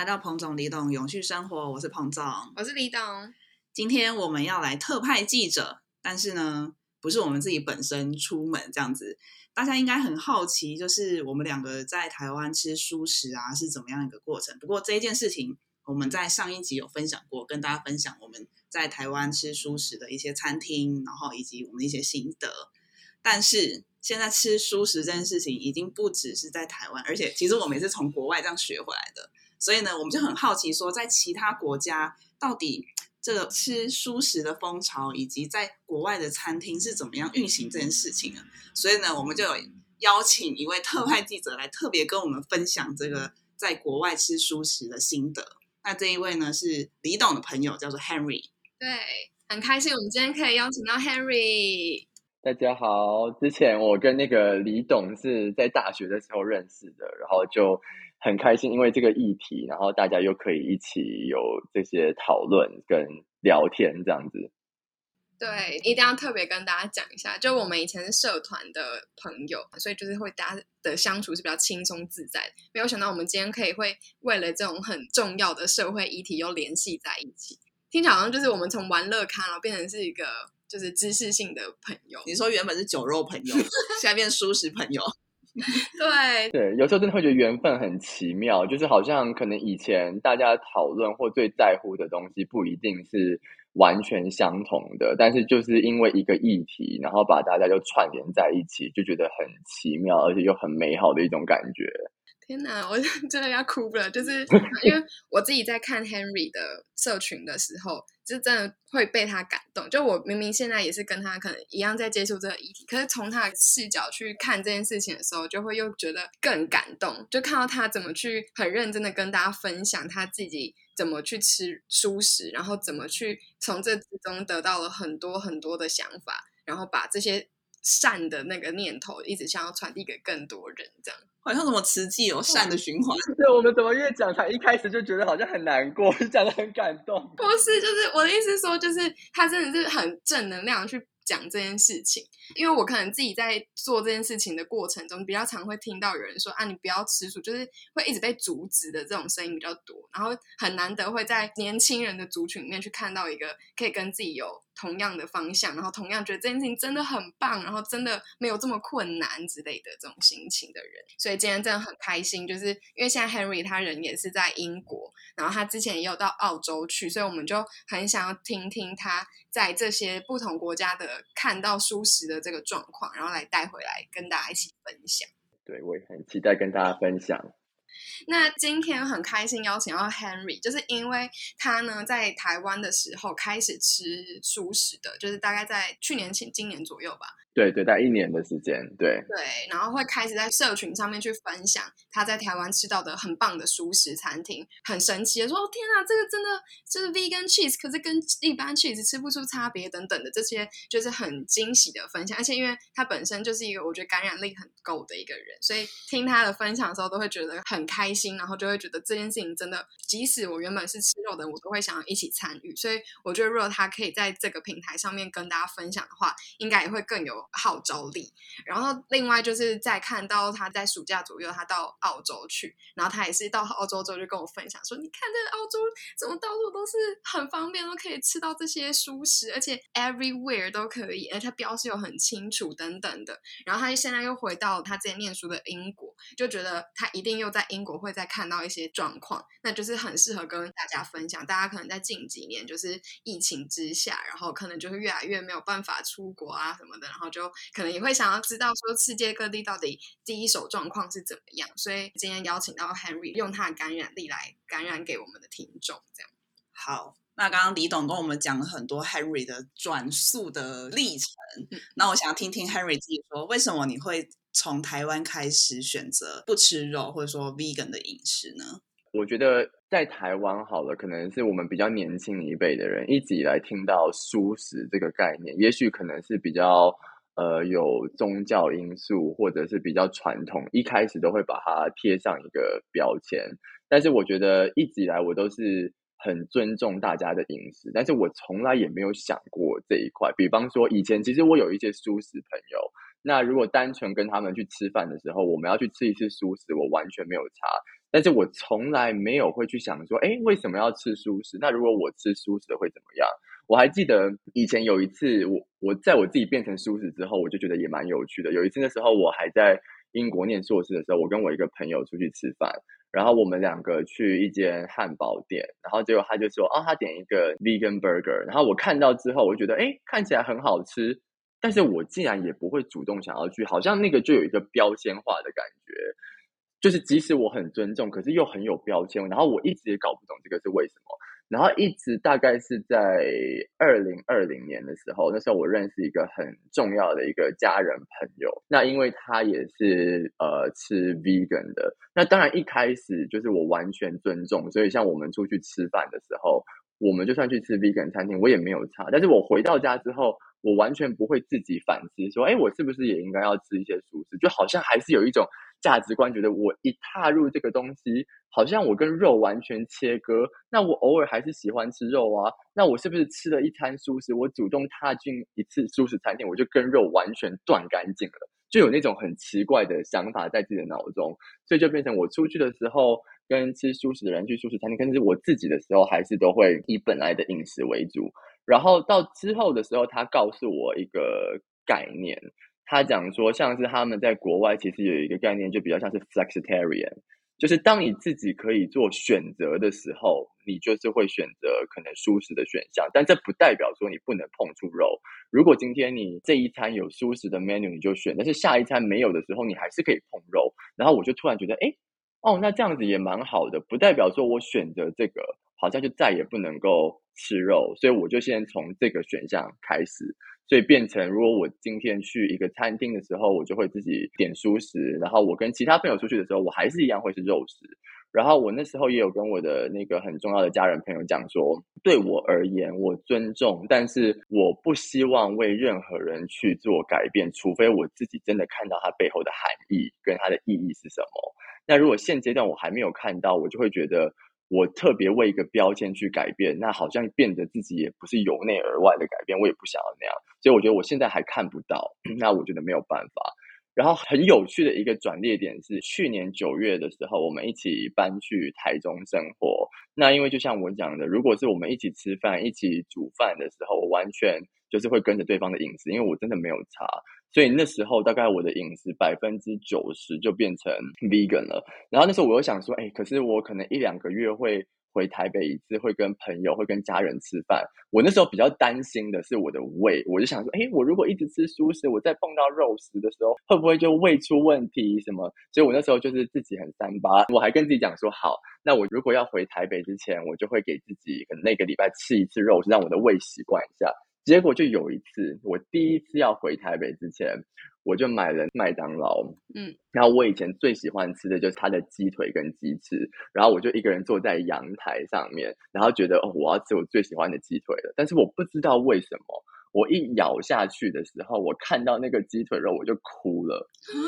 来到彭总、李董永续生活，我是彭总，我是李董。今天我们要来特派记者，但是呢，不是我们自己本身出门这样子。大家应该很好奇，就是我们两个在台湾吃素食啊，是怎么样一个过程？不过这一件事情，我们在上一集有分享过，跟大家分享我们在台湾吃素食的一些餐厅，然后以及我们的一些心得。但是现在吃素食这件事情，已经不只是在台湾，而且其实我们也是从国外这样学回来的。所以呢，我们就很好奇，说在其他国家到底这个吃素食的风潮，以及在国外的餐厅是怎么样运行这件事情呢？所以呢，我们就有邀请一位特派记者来特别跟我们分享这个在国外吃素食的心得。那这一位呢是李董的朋友，叫做 Henry。对，很开心我们今天可以邀请到 Henry。大家好，之前我跟那个李董是在大学的时候认识的，然后就。很开心，因为这个议题，然后大家又可以一起有这些讨论跟聊天这样子。对，一定要特别跟大家讲一下，就我们以前是社团的朋友，所以就是会大家的相处是比较轻松自在。没有想到我们今天可以会为了这种很重要的社会议题又联系在一起，听起来好像就是我们从玩乐咖然后变成是一个就是知识性的朋友。你说原本是酒肉朋友，现在变舒食朋友。对对，有时候真的会觉得缘分很奇妙，就是好像可能以前大家讨论或最在乎的东西不一定是完全相同的，但是就是因为一个议题，然后把大家就串联在一起，就觉得很奇妙，而且又很美好的一种感觉。天哪，我 真的要哭了！就是 因为我自己在看 Henry 的社群的时候，就真的会被他感动。就我明明现在也是跟他可能一样在接触这个议题，可是从他的视角去看这件事情的时候，就会又觉得更感动。就看到他怎么去很认真的跟大家分享他自己怎么去吃素食，然后怎么去从这之中得到了很多很多的想法，然后把这些善的那个念头一直想要传递给更多人，这样。好像什么慈济有善的循环。对，我们怎么越讲才一开始就觉得好像很难过，讲的很感动。不是，就是我的意思说，就是他真的是很正能量去。讲这件事情，因为我可能自己在做这件事情的过程中，比较常会听到有人说啊，你不要吃素，就是会一直被阻止的这种声音比较多。然后很难得会在年轻人的族群里面去看到一个可以跟自己有同样的方向，然后同样觉得这件事情真的很棒，然后真的没有这么困难之类的这种心情的人。所以今天真的很开心，就是因为现在 Henry 他人也是在英国，然后他之前也有到澳洲去，所以我们就很想要听听他在这些不同国家的。看到舒适的这个状况，然后来带回来跟大家一起分享。对，我也很期待跟大家分享。那今天很开心邀请到 Henry，就是因为他呢在台湾的时候开始吃素食的，就是大概在去年、前今年左右吧。对对，待一年的时间，对对，然后会开始在社群上面去分享他在台湾吃到的很棒的熟食餐厅，很神奇的说：“天啊，这个真的就是 vegan cheese，可是跟一般 cheese 吃不出差别等等的这些，就是很惊喜的分享。而且因为他本身就是一个我觉得感染力很够的一个人，所以听他的分享的时候都会觉得很开心，然后就会觉得这件事情真的，即使我原本是吃肉的，我都会想要一起参与。所以我觉得如果他可以在这个平台上面跟大家分享的话，应该也会更有。号召力，然后另外就是在看到他在暑假左右，他到澳洲去，然后他也是到澳洲之后就跟我分享说：“你看这澳洲怎么到处都是很方便，都可以吃到这些熟食，而且 everywhere 都可以，而且标识又很清楚等等的。”然后他现在又回到他之前念书的英国，就觉得他一定又在英国会再看到一些状况，那就是很适合跟大家分享。大家可能在近几年就是疫情之下，然后可能就是越来越没有办法出国啊什么的，然后就。可能也会想要知道说世界各地到底第一手状况是怎么样，所以今天邀请到 Henry 用他的感染力来感染给我们的听众，这样。好，那刚刚李董跟我们讲了很多 Henry 的转速的历程，那我想要听听 Henry 自己说，为什么你会从台湾开始选择不吃肉或者说 vegan 的饮食呢？我觉得在台湾好了，可能是我们比较年轻一辈的人一直以来听到素食这个概念，也许可能是比较。呃，有宗教因素，或者是比较传统，一开始都会把它贴上一个标签。但是我觉得一直以来我都是很尊重大家的饮食，但是我从来也没有想过这一块。比方说，以前其实我有一些素食朋友，那如果单纯跟他们去吃饭的时候，我们要去吃一次素食，我完全没有差。但是我从来没有会去想说，哎，为什么要吃素食？那如果我吃素食会怎么样？我还记得以前有一次，我我在我自己变成素食之后，我就觉得也蛮有趣的。有一次那时候我还在英国念硕士的时候，我跟我一个朋友出去吃饭。然后我们两个去一间汉堡店，然后结果他就说：“哦，他点一个 vegan burger。”然后我看到之后，我觉得哎，看起来很好吃，但是我竟然也不会主动想要去，好像那个就有一个标签化的感觉，就是即使我很尊重，可是又很有标签。然后我一直也搞不懂这个是为什么。然后一直大概是在二零二零年的时候，那时候我认识一个很重要的一个家人朋友。那因为他也是呃吃 vegan 的，那当然一开始就是我完全尊重，所以像我们出去吃饭的时候，我们就算去吃 vegan 餐厅，我也没有差。但是我回到家之后，我完全不会自己反思说，哎，我是不是也应该要吃一些素食？就好像还是有一种。价值观觉得我一踏入这个东西，好像我跟肉完全切割。那我偶尔还是喜欢吃肉啊。那我是不是吃了一餐素食，我主动踏进一次素食餐厅，我就跟肉完全断干净了？就有那种很奇怪的想法在自己的脑中，所以就变成我出去的时候跟吃素食的人去素食餐厅，但是我自己的时候还是都会以本来的饮食为主。然后到之后的时候，他告诉我一个概念。他讲说，像是他们在国外其实有一个概念，就比较像是 flexitarian，就是当你自己可以做选择的时候，你就是会选择可能舒适的选项。但这不代表说你不能碰触肉。如果今天你这一餐有舒适的 menu，你就选；但是下一餐没有的时候，你还是可以碰肉。然后我就突然觉得，哎，哦，那这样子也蛮好的，不代表说我选择这个，好像就再也不能够吃肉。所以我就先从这个选项开始。所以变成，如果我今天去一个餐厅的时候，我就会自己点素食。然后我跟其他朋友出去的时候，我还是一样会是肉食。然后我那时候也有跟我的那个很重要的家人朋友讲说，对我而言，我尊重，但是我不希望为任何人去做改变，除非我自己真的看到它背后的含义跟它的意义是什么。那如果现阶段我还没有看到，我就会觉得。我特别为一个标签去改变，那好像变得自己也不是由内而外的改变，我也不想要那样，所以我觉得我现在还看不到，那我觉得没有办法。然后很有趣的一个转捩点是，去年九月的时候，我们一起搬去台中生活。那因为就像我讲的，如果是我们一起吃饭、一起煮饭的时候，我完全就是会跟着对方的饮食，因为我真的没有差。所以那时候大概我的饮食百分之九十就变成 vegan 了。然后那时候我又想说，哎，可是我可能一两个月会回台北一次，会跟朋友、会跟家人吃饭。我那时候比较担心的是我的胃，我就想说，哎，我如果一直吃素食，我再碰到肉食的时候，会不会就胃出问题什么？所以我那时候就是自己很三八，我还跟自己讲说，好，那我如果要回台北之前，我就会给自己可能那个礼拜吃一次肉，让我的胃习惯一下。结果就有一次，我第一次要回台北之前，我就买了麦当劳。嗯，然后我以前最喜欢吃的就是它的鸡腿跟鸡翅，然后我就一个人坐在阳台上面，然后觉得哦，我要吃我最喜欢的鸡腿了。但是我不知道为什么，我一咬下去的时候，我看到那个鸡腿肉，我就哭了。啊，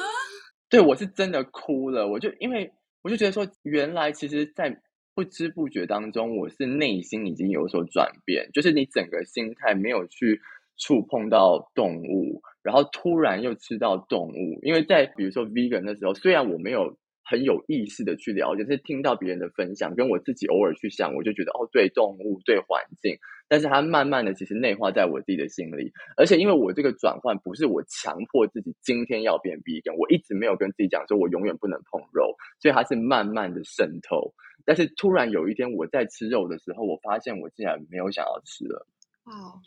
对我是真的哭了。我就因为我就觉得说，原来其实，在不知不觉当中，我是内心已经有所转变，就是你整个心态没有去触碰到动物，然后突然又吃到动物。因为在比如说 vegan 的时候，虽然我没有很有意识的去了解，是听到别人的分享，跟我自己偶尔去想，我就觉得哦，对动物，对环境。但是它慢慢的其实内化在我自己的心里，而且因为我这个转换不是我强迫自己今天要变 vegan，我一直没有跟自己讲说我永远不能碰肉，所以它是慢慢的渗透。但是突然有一天我在吃肉的时候，我发现我竟然没有想要吃了。哦，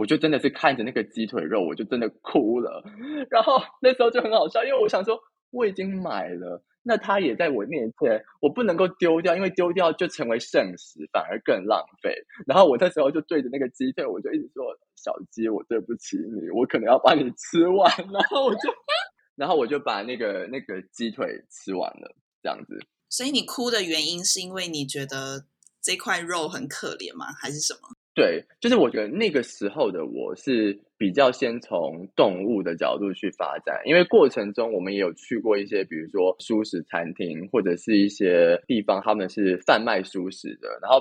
我就真的是看着那个鸡腿肉，我就真的哭了。然后那时候就很好笑，因为我想说我已经买了，那它也在我面前，我不能够丢掉，因为丢掉就成为剩食，反而更浪费。然后我那时候就对着那个鸡腿，我就一直说：“小鸡，我对不起你，我可能要把你吃完。”然后我就，然后我就把那个那个鸡腿吃完了，这样子。所以你哭的原因是因为你觉得这块肉很可怜吗？还是什么？对，就是我觉得那个时候的我是比较先从动物的角度去发展，因为过程中我们也有去过一些，比如说素食餐厅或者是一些地方，他们是贩卖素食的，然后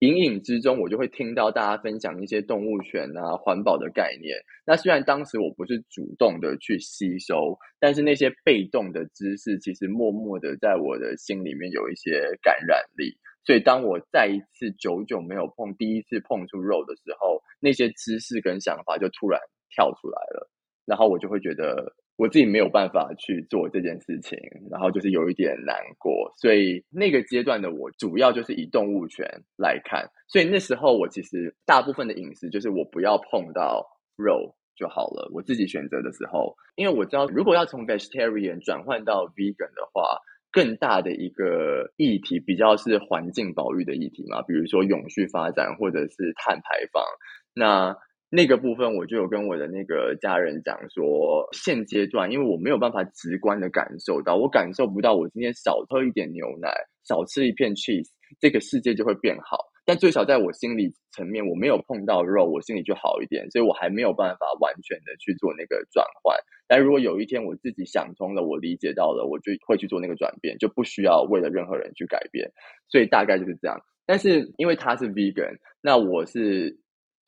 隐隐之中，我就会听到大家分享一些动物权啊、环保的概念。那虽然当时我不是主动的去吸收，但是那些被动的知识，其实默默的在我的心里面有一些感染力。所以，当我再一次久久没有碰，第一次碰触肉的时候，那些知识跟想法就突然跳出来了，然后我就会觉得。我自己没有办法去做这件事情，然后就是有一点难过，所以那个阶段的我主要就是以动物权来看，所以那时候我其实大部分的饮食就是我不要碰到肉就好了。我自己选择的时候，因为我知道如果要从 vegetarian 转换到 vegan 的话，更大的一个议题比较是环境保育的议题嘛，比如说永续发展或者是碳排放，那。那个部分我就有跟我的那个家人讲说，现阶段因为我没有办法直观的感受到，我感受不到我今天少喝一点牛奶，少吃一片 cheese，这个世界就会变好。但最少在我心理层面，我没有碰到肉，我心里就好一点，所以我还没有办法完全的去做那个转换。但如果有一天我自己想通了，我理解到了，我就会去做那个转变，就不需要为了任何人去改变。所以大概就是这样。但是因为他是 vegan，那我是。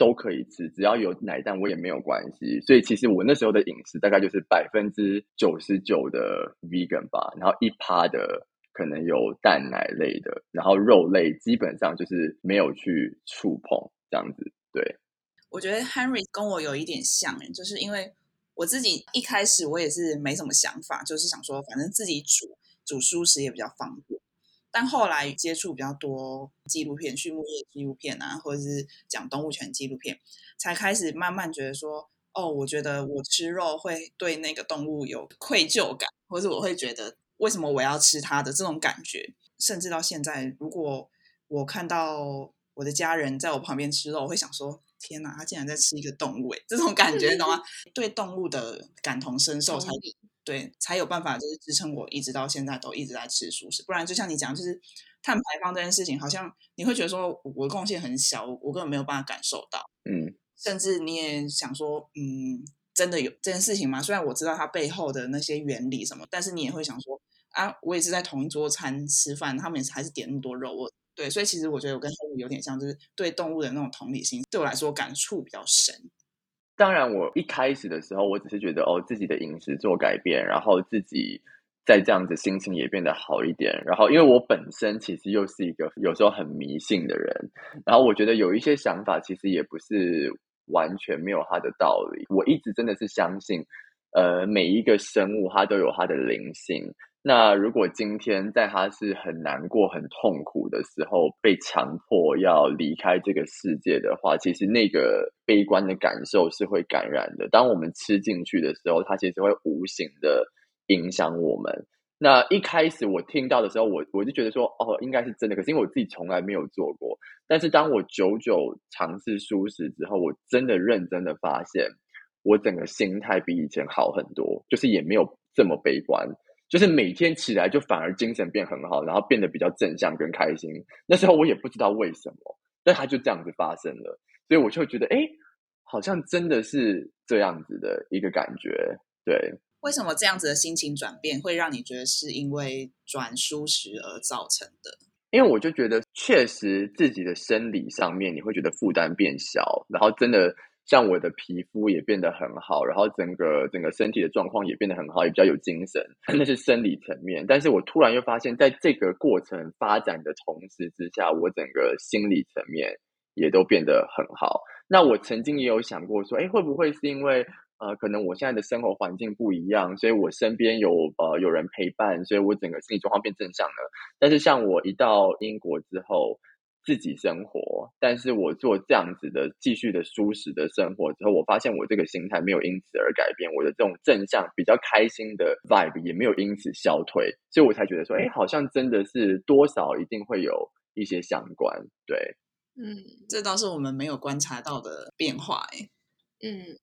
都可以吃，只要有奶蛋我也没有关系。所以其实我那时候的饮食大概就是百分之九十九的 vegan 吧，然后一趴的可能有蛋奶类的，然后肉类基本上就是没有去触碰这样子。对，我觉得 Henry 跟我有一点像，就是因为我自己一开始我也是没什么想法，就是想说反正自己煮煮蔬食也比较方便。但后来接触比较多纪录片、畜牧业纪录片啊，或者是讲动物权纪录片，才开始慢慢觉得说，哦，我觉得我吃肉会对那个动物有愧疚感，或者我会觉得为什么我要吃它的这种感觉。甚至到现在，如果我看到我的家人在我旁边吃肉，我会想说，天哪，他竟然在吃一个动物！哎，这种感觉，懂吗？对动物的感同身受才。对，才有办法就是支撑我一直到现在都一直在吃素食，不然就像你讲，就是碳排放这件事情，好像你会觉得说我的贡献很小，我根本没有办法感受到，嗯，甚至你也想说，嗯，真的有这件事情吗？虽然我知道它背后的那些原理什么，但是你也会想说，啊，我也是在同一桌餐吃饭，他们也是还是点那么多肉，我对，所以其实我觉得我跟他们有点像，就是对动物的那种同理心，对我来说感触比较深。当然，我一开始的时候，我只是觉得哦，自己的饮食做改变，然后自己再这样子心情也变得好一点。然后，因为我本身其实又是一个有时候很迷信的人，然后我觉得有一些想法其实也不是完全没有它的道理。我一直真的是相信，呃，每一个生物它都有它的灵性。那如果今天在他是很难过、很痛苦的时候，被强迫要离开这个世界的话，其实那个悲观的感受是会感染的。当我们吃进去的时候，它其实会无形的影响我们。那一开始我听到的时候，我我就觉得说，哦，应该是真的。可是因为我自己从来没有做过，但是当我久久尝试舒适之后，我真的认真的发现，我整个心态比以前好很多，就是也没有这么悲观。就是每天起来就反而精神变很好，然后变得比较正向跟开心。那时候我也不知道为什么，但它就这样子发生了，所以我就觉得，哎，好像真的是这样子的一个感觉。对，为什么这样子的心情转变会让你觉得是因为转舒适而造成的？因为我就觉得，确实自己的生理上面你会觉得负担变小，然后真的。像我的皮肤也变得很好，然后整个整个身体的状况也变得很好，也比较有精神，那是生理层面。但是我突然又发现，在这个过程发展的同时之下，我整个心理层面也都变得很好。那我曾经也有想过说，哎，会不会是因为呃，可能我现在的生活环境不一样，所以我身边有呃有人陪伴，所以我整个心理状况变正向了。但是像我一到英国之后。自己生活，但是我做这样子的继续的舒适的生活之后，我发现我这个心态没有因此而改变，我的这种正向、比较开心的 vibe 也没有因此消退，所以我才觉得说，哎，好像真的是多少一定会有一些相关。对，嗯，这倒是我们没有观察到的变化，哎，嗯。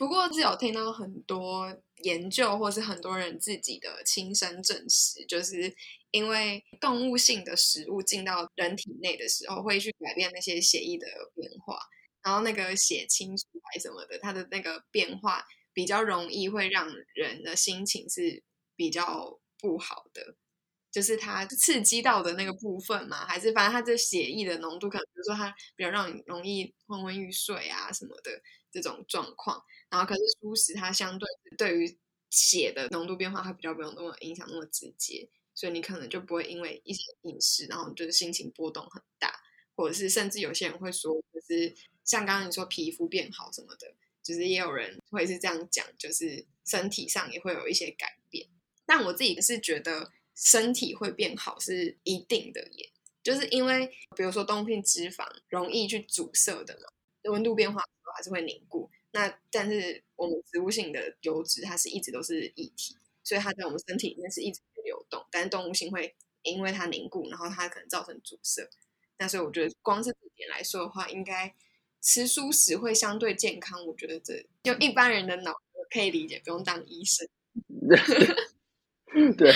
不过是有听到很多研究，或是很多人自己的亲身证实，就是因为动物性的食物进到人体内的时候，会去改变那些血液的变化，然后那个血清素还什么的，它的那个变化比较容易会让人的心情是比较不好的。就是它刺激到的那个部分嘛，还是反正它这血液的浓度，可能比如说它比较让你容易昏昏欲睡啊什么的这种状况。然后可是素食它相对对于血的浓度变化，它比较没有那么影响那么直接，所以你可能就不会因为一些饮食，然后就是心情波动很大，或者是甚至有些人会说，就是像刚刚你说皮肤变好什么的，就是也有人会是这样讲，就是身体上也会有一些改变。但我自己是觉得。身体会变好是一定的耶，就是因为比如说冬片脂肪容易去阻塞的嘛，温度变化还是会凝固。那但是我们植物性的油脂它是一直都是液体，所以它在我们身体里面是一直流动。但是动物性会因为它凝固，然后它可能造成阻塞。那所以我觉得光是这点来说的话，应该吃素食会相对健康。我觉得这就一般人的脑可以理解，不用当医生。对。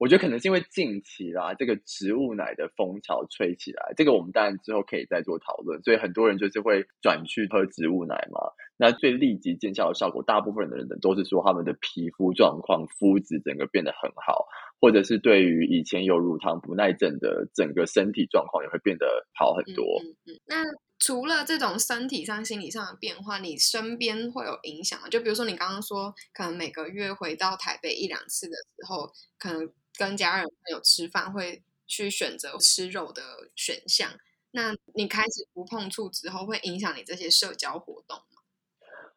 我觉得可能是因为近期啦，这个植物奶的风潮吹起来，这个我们当然之后可以再做讨论。所以很多人就是会转去喝植物奶嘛。那最立即见效的效果，大部分的人都是说他们的皮肤状况、肤质整个变得很好，或者是对于以前有乳糖不耐症的整个身体状况也会变得好很多。嗯嗯。那除了这种身体上、心理上的变化，你身边会有影响吗？就比如说你刚刚说，可能每个月回到台北一两次的时候，可能。跟家人朋友吃饭会去选择吃肉的选项，那你开始不碰触之后，会影响你这些社交活动吗？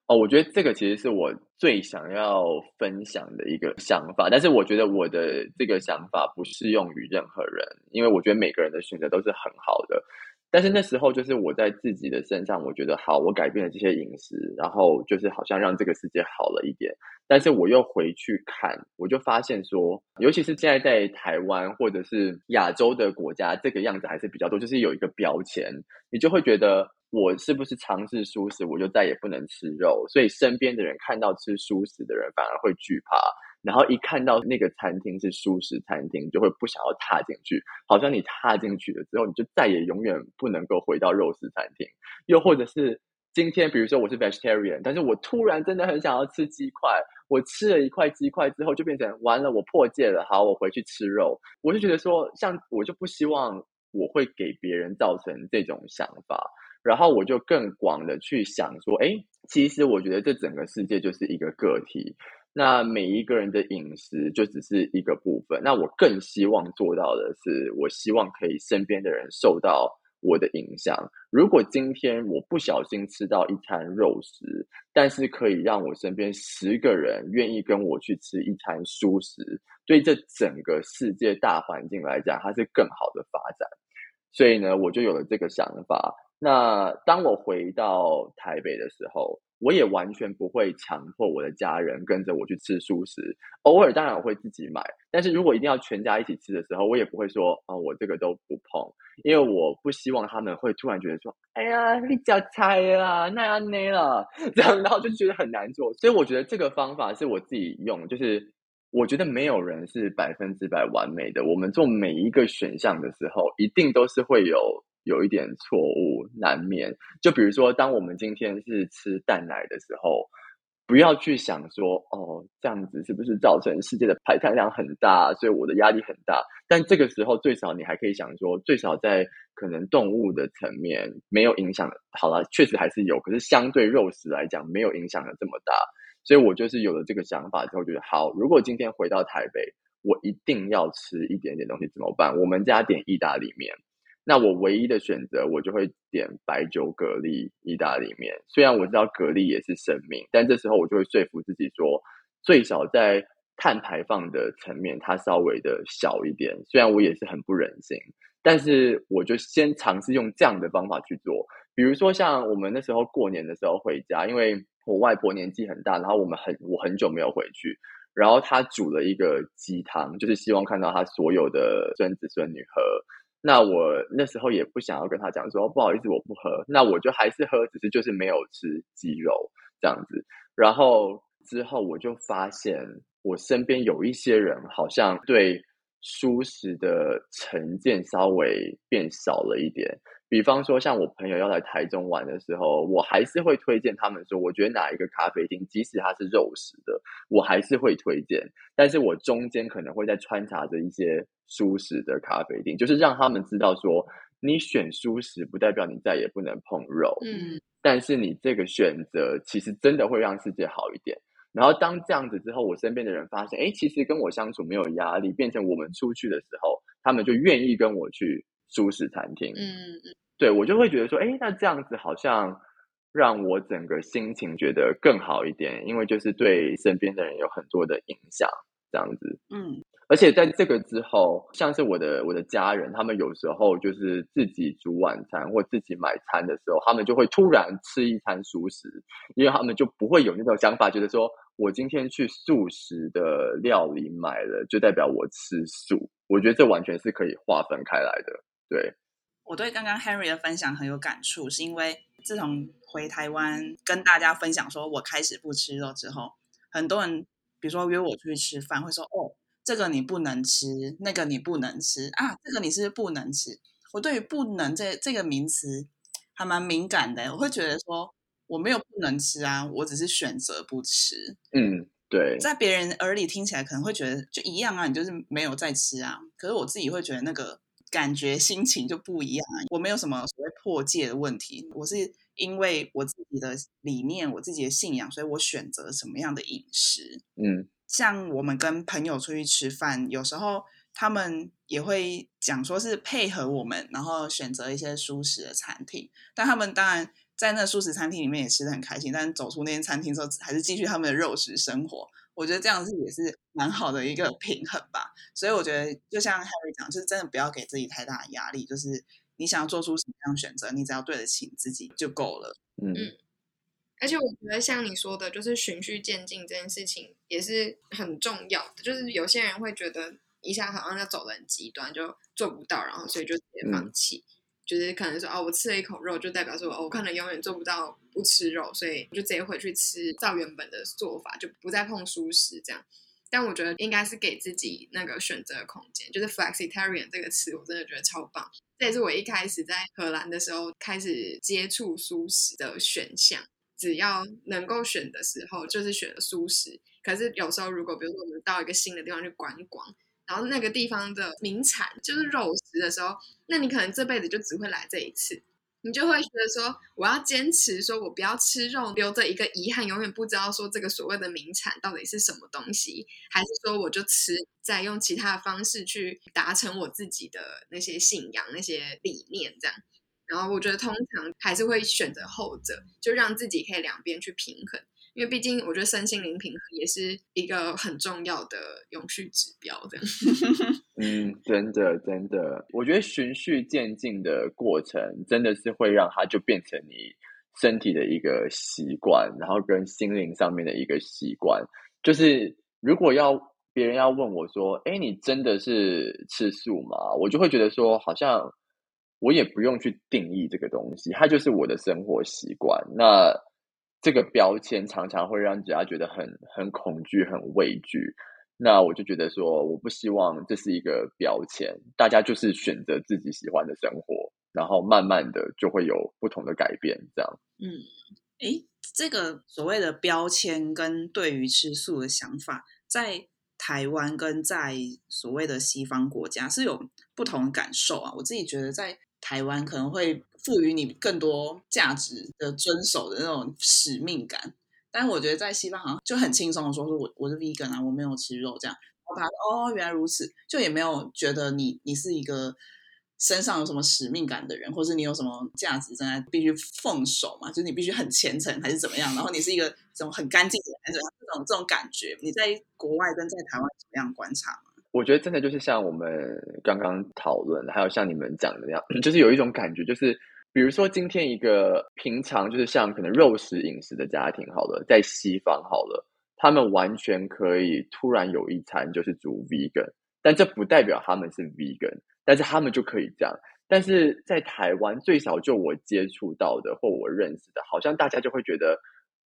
哦，我觉得这个其实是我最想要分享的一个想法，但是我觉得我的这个想法不适用于任何人，因为我觉得每个人的选择都是很好的。但是那时候就是我在自己的身上，我觉得好，我改变了这些饮食，然后就是好像让这个世界好了一点。但是我又回去看，我就发现说，尤其是现在在台湾或者是亚洲的国家，这个样子还是比较多，就是有一个标签，你就会觉得我是不是尝试素食，我就再也不能吃肉，所以身边的人看到吃素食的人反而会惧怕。然后一看到那个餐厅是素食餐厅，就会不想要踏进去，好像你踏进去了之后，你就再也永远不能够回到肉食餐厅。又或者是今天，比如说我是 vegetarian，但是我突然真的很想要吃鸡块，我吃了一块鸡块之后，就变成完了，我破戒了，好，我回去吃肉。我就觉得说，像我就不希望我会给别人造成这种想法，然后我就更广的去想说，哎，其实我觉得这整个世界就是一个个体。那每一个人的饮食就只是一个部分。那我更希望做到的是，我希望可以身边的人受到我的影响。如果今天我不小心吃到一餐肉食，但是可以让我身边十个人愿意跟我去吃一餐蔬食，对这整个世界大环境来讲，它是更好的发展。所以呢，我就有了这个想法。那当我回到台北的时候。我也完全不会强迫我的家人跟着我去吃素食，偶尔当然我会自己买，但是如果一定要全家一起吃的时候，我也不会说啊，我这个都不碰，因为我不希望他们会突然觉得说，哎呀，你脚菜啦，那样那了，这样，然后就觉得很难做。所以我觉得这个方法是我自己用，就是我觉得没有人是百分之百完美的，我们做每一个选项的时候，一定都是会有。有一点错误难免，就比如说，当我们今天是吃蛋奶的时候，不要去想说，哦，这样子是不是造成世界的排碳量很大，所以我的压力很大。但这个时候，最少你还可以想说，最少在可能动物的层面没有影响。好了，确实还是有，可是相对肉食来讲，没有影响的这么大。所以我就是有了这个想法之后，觉得好，如果今天回到台北，我一定要吃一点点东西，怎么办？我们家点意大利面。那我唯一的选择，我就会点白酒蛤蜊意大利面。虽然我知道蛤蜊也是生命，但这时候我就会说服自己说，最少在碳排放的层面，它稍微的小一点。虽然我也是很不忍心，但是我就先尝试用这样的方法去做。比如说，像我们那时候过年的时候回家，因为我外婆年纪很大，然后我们很我很久没有回去，然后她煮了一个鸡汤，就是希望看到她所有的孙子孙女喝。那我那时候也不想要跟他讲说不好意思我不喝，那我就还是喝，只是就是没有吃鸡肉这样子。然后之后我就发现我身边有一些人好像对舒适的成见稍微变少了一点。比方说，像我朋友要来台中玩的时候，我还是会推荐他们说，我觉得哪一个咖啡厅，即使它是肉食的，我还是会推荐。但是我中间可能会再穿插着一些舒适的咖啡厅，就是让他们知道说，你选舒适不代表你再也不能碰肉。嗯，但是你这个选择其实真的会让世界好一点。然后当这样子之后，我身边的人发现，哎，其实跟我相处没有压力，变成我们出去的时候，他们就愿意跟我去舒适餐厅。嗯嗯，对我就会觉得说，哎，那这样子好像让我整个心情觉得更好一点，因为就是对身边的人有很多的影响，这样子。嗯，而且在这个之后，像是我的我的家人，他们有时候就是自己煮晚餐或自己买餐的时候，他们就会突然吃一餐熟食，因为他们就不会有那种想法，觉得说我今天去素食的料理买了，就代表我吃素。我觉得这完全是可以划分开来的。对，我对刚刚 Henry 的分享很有感触，是因为自从回台湾跟大家分享说我开始不吃肉之后，很多人比如说约我出去吃饭，会说哦，这个你不能吃，那个你不能吃啊，这个你是不是不能吃？我对于不能这这个名词还蛮敏感的，我会觉得说我没有不能吃啊，我只是选择不吃。嗯，对，在别人耳里听起来可能会觉得就一样啊，你就是没有在吃啊。可是我自己会觉得那个感觉心情就不一样啊。我没有什么所谓破戒的问题，我是因为我自己的理念、我自己的信仰，所以我选择什么样的饮食。嗯像我们跟朋友出去吃饭，有时候他们也会讲说是配合我们，然后选择一些舒适的餐厅。但他们当然在那素食餐厅里面也吃的很开心，但是走出那间餐厅之后，还是继续他们的肉食生活。我觉得这样子也是蛮好的一个平衡吧。所以我觉得，就像 Harry 讲，就是真的不要给自己太大的压力，就是你想要做出什么样的选择，你只要对得起你自己就够了。嗯嗯而且我觉得像你说的，就是循序渐进这件事情也是很重要的。就是有些人会觉得一下好像要走得很极端，就做不到，然后所以就直接放弃。就是可能说哦，我吃了一口肉，就代表说哦，我可能永远做不到不吃肉，所以就直接回去吃照原本的做法，就不再碰素食这样。但我觉得应该是给自己那个选择空间，就是 flexitarian 这个词，我真的觉得超棒。这也是我一开始在荷兰的时候开始接触素食的选项。只要能够选的时候，就是选素食。可是有时候，如果比如说我们到一个新的地方去观光，然后那个地方的名产就是肉食的时候，那你可能这辈子就只会来这一次，你就会觉得说，我要坚持说我不要吃肉，留着一个遗憾，永远不知道说这个所谓的名产到底是什么东西，还是说我就吃，再用其他的方式去达成我自己的那些信仰、那些理念这样。然后我觉得通常还是会选择后者，就让自己可以两边去平衡，因为毕竟我觉得身心灵平衡也是一个很重要的永续指标。这样，嗯，真的真的，我觉得循序渐进的过程，真的是会让它就变成你身体的一个习惯，然后跟心灵上面的一个习惯。就是如果要别人要问我说：“哎，你真的是吃素吗？”我就会觉得说，好像。我也不用去定义这个东西，它就是我的生活习惯。那这个标签常常会让人家觉得很很恐惧、很畏惧。那我就觉得说，我不希望这是一个标签，大家就是选择自己喜欢的生活，然后慢慢的就会有不同的改变。这样，嗯，诶，这个所谓的标签跟对于吃素的想法，在台湾跟在所谓的西方国家是有不同的感受啊。我自己觉得在台湾可能会赋予你更多价值的遵守的那种使命感，但我觉得在西方好像就很轻松的说，说我我是 vegan 啊，我没有吃肉这样，然后他说哦原来如此，就也没有觉得你你是一个身上有什么使命感的人，或是你有什么价值正在必须奉守嘛，就是你必须很虔诚还是怎么样，然后你是一个什么很干净的人，这种这种感觉，你在国外跟在台湾怎么样观察吗？我觉得真的就是像我们刚刚讨论，还有像你们讲的那样，就是有一种感觉，就是比如说今天一个平常就是像可能肉食饮食的家庭，好了，在西方好了，他们完全可以突然有一餐就是煮 vegan，但这不代表他们是 vegan，但是他们就可以这样。但是在台湾，最少就我接触到的或我认识的，好像大家就会觉得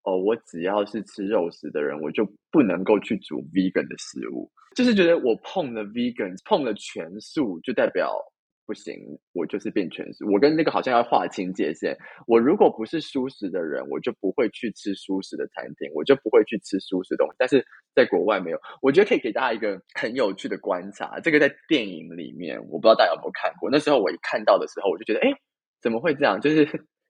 哦，我只要是吃肉食的人，我就不能够去煮 vegan 的食物，就是觉得我碰了 vegan，碰了全素，就代表。不行，我就是变全素。我跟那个好像要划清界限。我如果不是素食的人，我就不会去吃素食的餐厅，我就不会去吃素食东西。但是在国外没有，我觉得可以给大家一个很有趣的观察。这个在电影里面，我不知道大家有没有看过。那时候我一看到的时候，我就觉得，哎，怎么会这样？就是。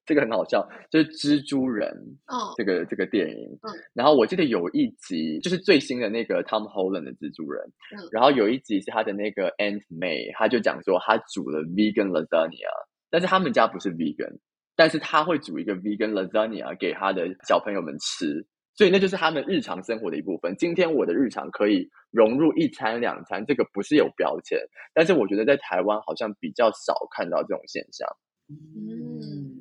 这个很好笑，就是蜘蛛人，哦，这个这个电影，嗯，然后我记得有一集就是最新的那个 Tom Holland 的蜘蛛人，嗯，然后有一集是他的那个 Aunt May，他就讲说他煮了 vegan lasagna，但是他们家不是 vegan，但是他会煮一个 vegan lasagna 给他的小朋友们吃，所以那就是他们日常生活的一部分。今天我的日常可以融入一餐两餐，这个不是有标签，但是我觉得在台湾好像比较少看到这种现象，嗯。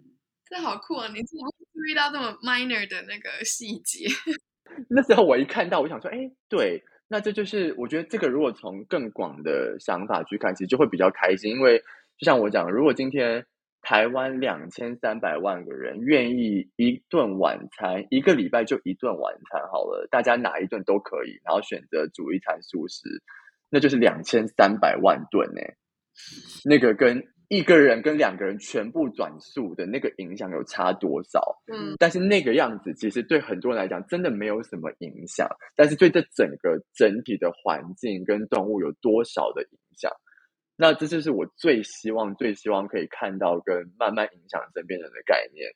这好酷啊！你怎么注意到这么 minor 的那个细节？那时候我一看到，我想说，哎，对，那这就是我觉得这个如果从更广的想法去看，其实就会比较开心。因为就像我讲，如果今天台湾两千三百万个人愿意一顿晚餐，一个礼拜就一顿晚餐好了，大家哪一顿都可以，然后选择煮一餐素食，那就是两千三百万顿呢。那个跟。一个人跟两个人全部转速的那个影响有差多少？嗯，但是那个样子其实对很多人来讲真的没有什么影响，但是对这整个整体的环境跟动物有多少的影响？那这就是我最希望、最希望可以看到跟慢慢影响身边人的概念。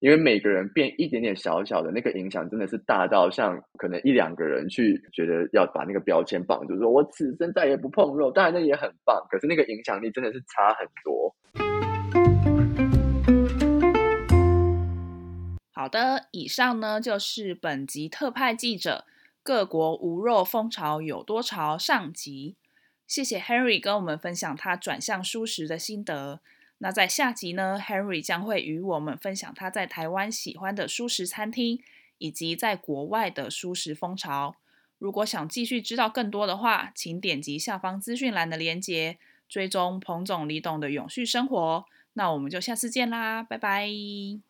因为每个人变一点点小小的那个影响，真的是大到像可能一两个人去觉得要把那个标签绑住，说我此生再也不碰肉，当然那也很棒，可是那个影响力真的是差很多。好的，以上呢就是本集特派记者各国无肉风潮有多潮上集，谢谢 Henry 跟我们分享他转向舒食的心得。那在下集呢，Henry 将会与我们分享他在台湾喜欢的舒食餐厅，以及在国外的舒食风潮。如果想继续知道更多的话，请点击下方资讯栏的链接，追踪彭总李董的永续生活。那我们就下次见啦，拜拜。